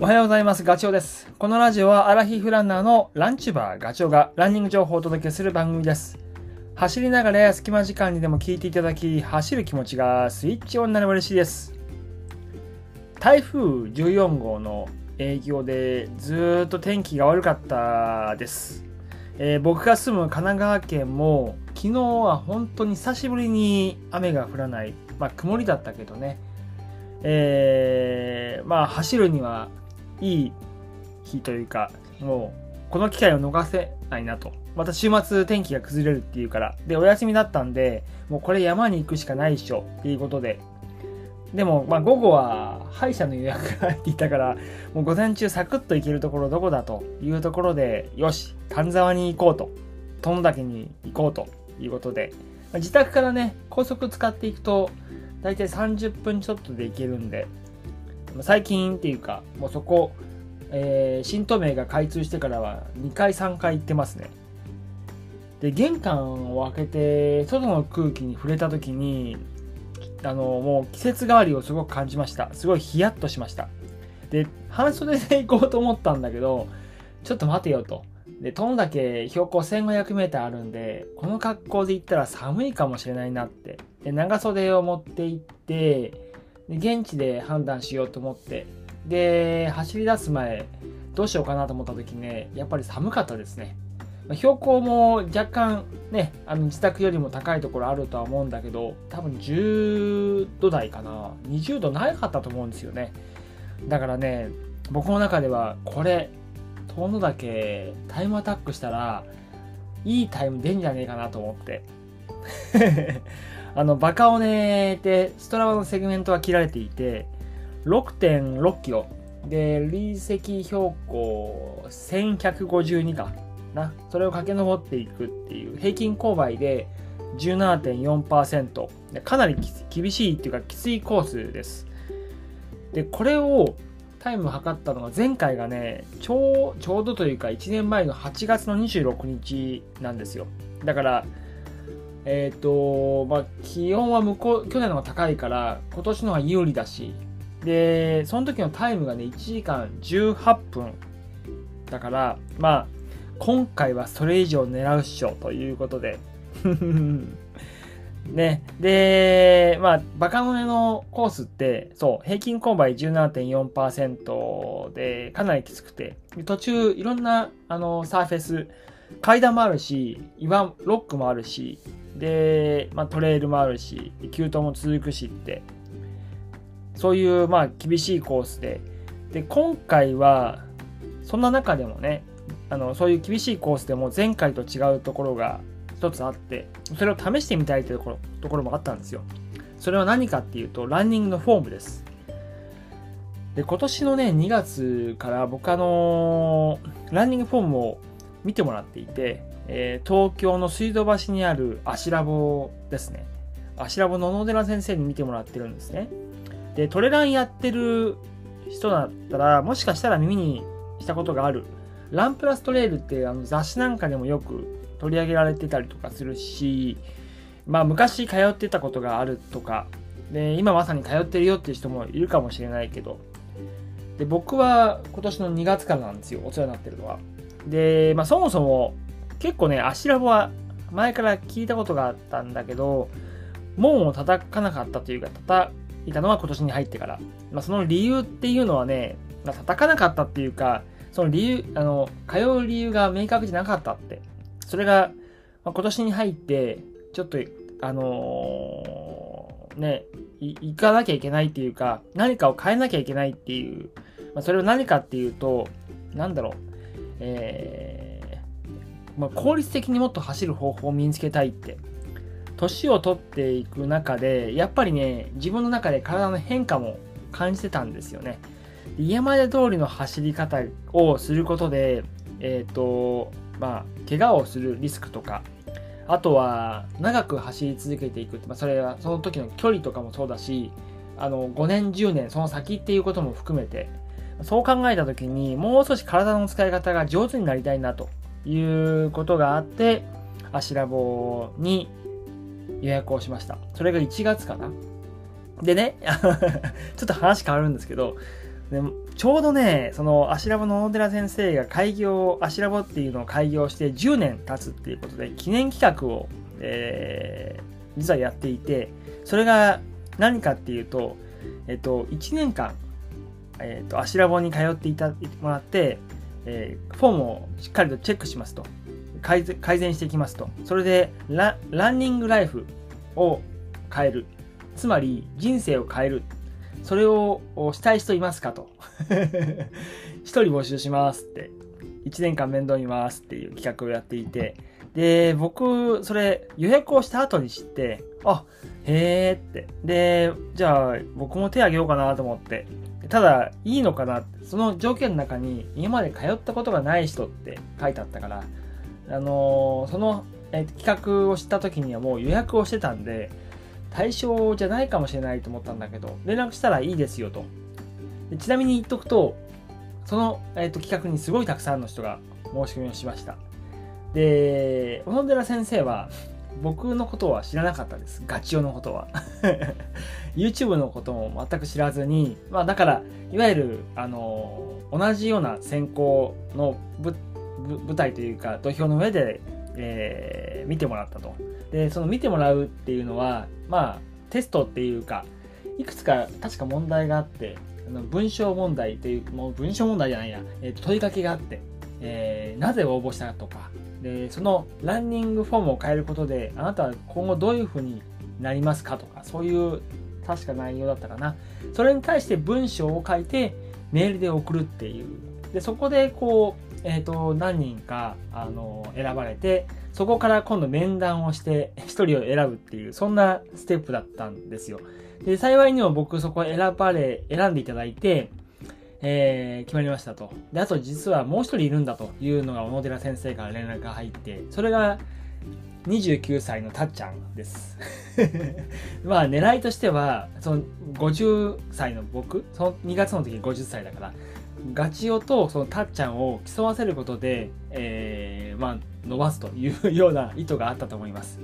おはようございます。ガチョウです。このラジオはアラヒフランナーのランチバーガチョウがランニング情報をお届けする番組です。走りながらや隙間時間にでも聞いていただき、走る気持ちがスイッチオンになれば嬉しいです。台風14号の影響でずっと天気が悪かったです。えー僕が住む神奈川県も昨日は本当に久しぶりに雨が降らない、まあ曇りだったけどね、えーまあ走るにはいい日というか、もうこの機会を逃せないなと。また週末天気が崩れるっていうから。で、お休みだったんで、もうこれ山に行くしかないっしょっていうことで。でも、まあ午後は歯医者の予約が入っていたから、もう午前中サクッと行けるところどこだというところで、よし、丹沢に行こうと。殿岳に行こうということで、ま自宅からね、高速使っていくと、大体30分ちょっとで行けるんで、最近っていうか、もうそこ、えー新東名が開通してからは2回3回行ってますね。で、玄関を開けて、外の空気に触れた時に、あの、もう季節変わりをすごく感じました。すごいヒヤッとしました。で、半袖で行こうと思ったんだけど、ちょっと待てよと。で、トンだけ標高1500メーターあるんで、この格好で行ったら寒いかもしれないなって。で、長袖を持って行って、現地で判断しようと思って、で、走り出す前、どうしようかなと思った時ね、やっぱり寒かったですね。標高も若干ね、あの自宅よりも高いところあるとは思うんだけど、多分10度台かな。20度なかったと思うんですよね。だからね、僕の中ではこれ、遠野岳タイムアタックしたら、いいタイム出んじゃねえかなと思って。あの、バカオネってストラバのセグメントは切られていて、6.6キロ。で、累積標高1152かな。それを駆け上っていくっていう、平均勾配で17.4%。かなり厳しいっていうかきついコースです。で、これをタイム測ったのが前回がね、ちょうちょうどというか1年前の8月の26日なんですよ。だから、えっ、と、まあ、気温は向こう、去年の方が高いから、今年の方が有利だし、で、その時のタイムがね、1時間18分。だから、まあ、今回はそれ以上狙うっしょ、ということで。ね。で、まあ、バカ乗れのコースって、そう、平均勾配17.4%で、かなりきつくて、途中、いろんな、あの、サーフェス、階段もあるし、岩、ロックもあるし、で、まあ、トレイルもあるし、急登も続くしって、そういう、まあ、厳しいコースで、で、今回は、そんな中でもね、あの、そういう厳しいコースでも前回と違うところが一つあって、それを試してみたいというところところもあったんですよ。それは何かっていうと、ランニングのフォームです。で、今年のね、2月から僕あのランニングフォームを見てもらっていて、えー東京の水道橋にあるアシラボですね。アシラボの野寺先生に見てもらってるんですね。で、トレランやってる人だったら、もしかしたら耳にしたことがある。ランプラストレイルってあの雑誌なんかでもよく取り上げられてたりとかするし、まあ昔通ってたことがあるとか、で、今まさに通ってるよっていう人もいるかもしれないけど、で、僕は今年の2月からなんですよ、お世話になってるのは。で、まあそもそも結構ね、アシラボは前から聞いたことがあったんだけど、門を叩かなかったというか、叩いたのは今年に入ってから。まあその理由っていうのはね、まあ、叩かなかったっていうか、その理由、あの、通う理由が明確じゃなかったって。それが、まあ、今年に入って、ちょっと、あのーね、行かなきゃいけないっていうか、何かを変えなきゃいけないっていう、まあ、それは何かっていうと、なんだろう、えーまあ、効率的にもっと走る方法を身につけたいって。年を取っていく中で、やっぱりね、自分の中で体の変化も感じてたんですよね。家まで通りの走り方をすることで、えっ、と、まあ、怪我をするリスクとか、あとは、長く走り続けていく。まあ、それは、その時の距離とかもそうだし、あの、5年、10年、その先っていうことも含めて、そう考えた時に、もう少し体の使い方が上手になりたいな、ということがあって、アシラボに予約をしました。それが1月かな。でね、ちょっと話変わるんですけど、でちょうどね、その、アシラボの小野寺先生が開業、アシラボっていうのを開業して10年経つっていうことで、記念企画を、えー、実はやっていて、それが何かっていうと、えっと、1年間、えっと、アシラボに通っていただいてもらって、えー、フォームをしっかりとチェックしますと。改善していきますと。それでラ、ンニングライフを変える。つまり、人生を変える。それをしたい人いますかと。一人募集しますって。一年間面倒見ますっていう企画をやっていて。で、僕、それ予約をした後に知って、あ、へーって。で、じゃあ僕も手あげようかなと思って。ただ、いいのかな？その条件の中に今まで通ったことがない人って書いてあったから、あのー、その、え企画をした時にはもう予約をしてたんで、対象じゃないかもしれないと思ったんだけど、連絡したらいいですよと。でちなみに言っとくと、その、えーと、企画にすごいたくさんの人が申し込みをしました。で、小野寺先生は、僕のことは知らなかったです。ガチオのことは。YouTube のことも全く知らずに、まあだから、いわゆる、あの、同じような選考の舞台というか、土俵の上で、えー、見てもらったと。で、その見てもらうっていうのは、まあ、テストっていうか、いくつか確か問題があって、あの文章問題という、もう文章問題じゃないや、えー、と問いかけがあって、えー、なぜ応募したとか、で、そのランニングフォームを変えることで、あなたは今後どういうふうになりますかとか、そういう確か内容だったかな。それに対して文章を書いてメールで送るっていう。で、そこでこう、えっ、ー、と、何人か、あの、選ばれて、そこから今度面談をして一人を選ぶっていう、そんなステップだったんですよ。で、幸いにも僕そこ選ばれ、選んでいただいて、えー、決まりましたと。で、あと実はもう一人いるんだというのが小野寺先生から連絡が入って、それが29歳のたっちゃんです。まあ狙いとしては、その50歳の僕、その2月の時に50歳だから、ガチオとそのたっちゃんを競わせることで、えー、まあ伸ばすというような意図があったと思います。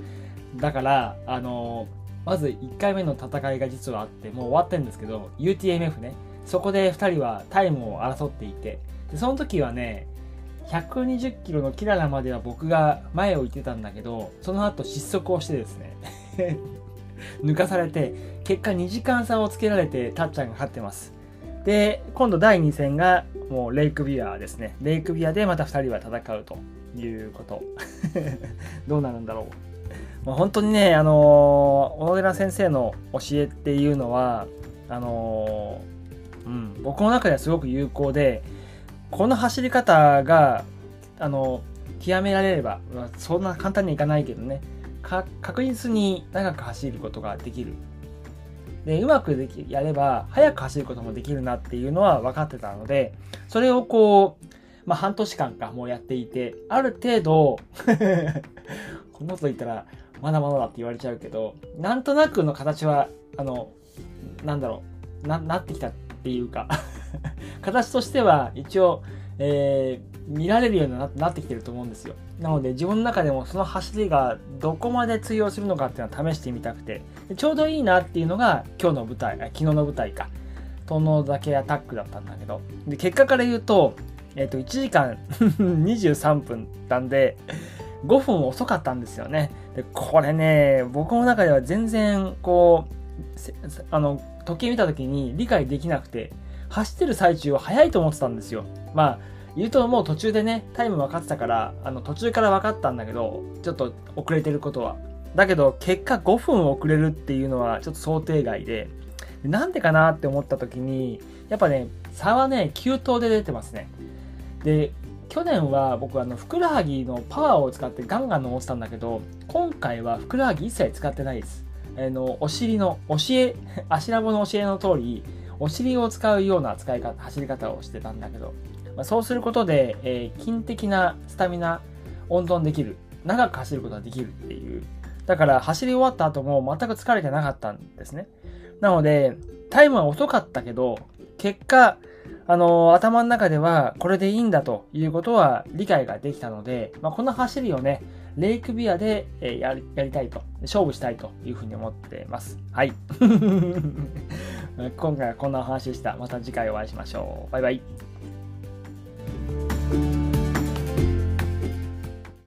だから、あのまず1回目の戦いが実はあって、もう終わってるんですけど、UTMF ね、そこで2人はタイムを争っていて、でその時はね、120キロのキララまでは僕が前を行ってたんだけど、その後失速をしてですね 抜かされて、結果2時間差をつけられて、たっちゃんが勝ってます。で、今度第2戦が、もうレイクビアですね。レイクビアでまた2人は戦うということ。どうなるんだろう。まあ、本当にね、あの、小野寺先生の教えっていうのは、あのうん、僕の中ではすごく有効で、この走り方が、あの、極められれば、そんな簡単にはいかないけどねか、確実に長く走ることができる。で、うまくできやれば、速く走ることもできるなっていうのは分かってたので、それをこう、まあ、半年間かもうやっていて、ある程度 こんなこと言ったら、まだまだだって言われちゃうけど、なんとなくの形は、あの、なんだろう、な、なってきたっていうか 形としては一応、えー、見られるようになってきてると思うんですよ。なので自分の中でもその走りがどこまで通用するのかっていうのは試してみたくて、ちょうどいいなっていうのが今日の舞台、昨日の舞台か。殿崎アタックだったんだけど。で、結果から言うと、えっ、ー、と、1時間 23分なんで、5分遅かったんですよね。で、これね、僕の中では全然、こう、あの、時計見た時に理解できなくて、走ってる最中は早いと思ってたんですよ。まあ、言うともう途中でね、タイム分かってたから、あの途中から分かったんだけど、ちょっと遅れてることは。だけど、結果5分遅れるっていうのはちょっと想定外で、なんでかなって思った時に、やっぱね、差はね、急騰で出てますね。で、去年は僕あの、ふくらはぎのパワーを使ってガンガン登ってたんだけど、今回はふくらはぎ一切使ってないです。あの、お尻の、教え、足ラボの教えの通り、お尻を使うような使い方、走り方をしてたんだけど、まあ、そうすることで、えー、筋的なスタミナ、温存できる。長く走ることができるっていう。だから走り終わった後も全く疲れてなかったんですね。なので、タイムは遅かったけど、結果、あの、頭の中ではこれでいいんだということは理解ができたので、まあ、この走りをね、レイクビアで、やりやりたいと、勝負したいというふうに思ってます。はい。今回はこんなお話でした。また次回お会いしましょう。バイバイ。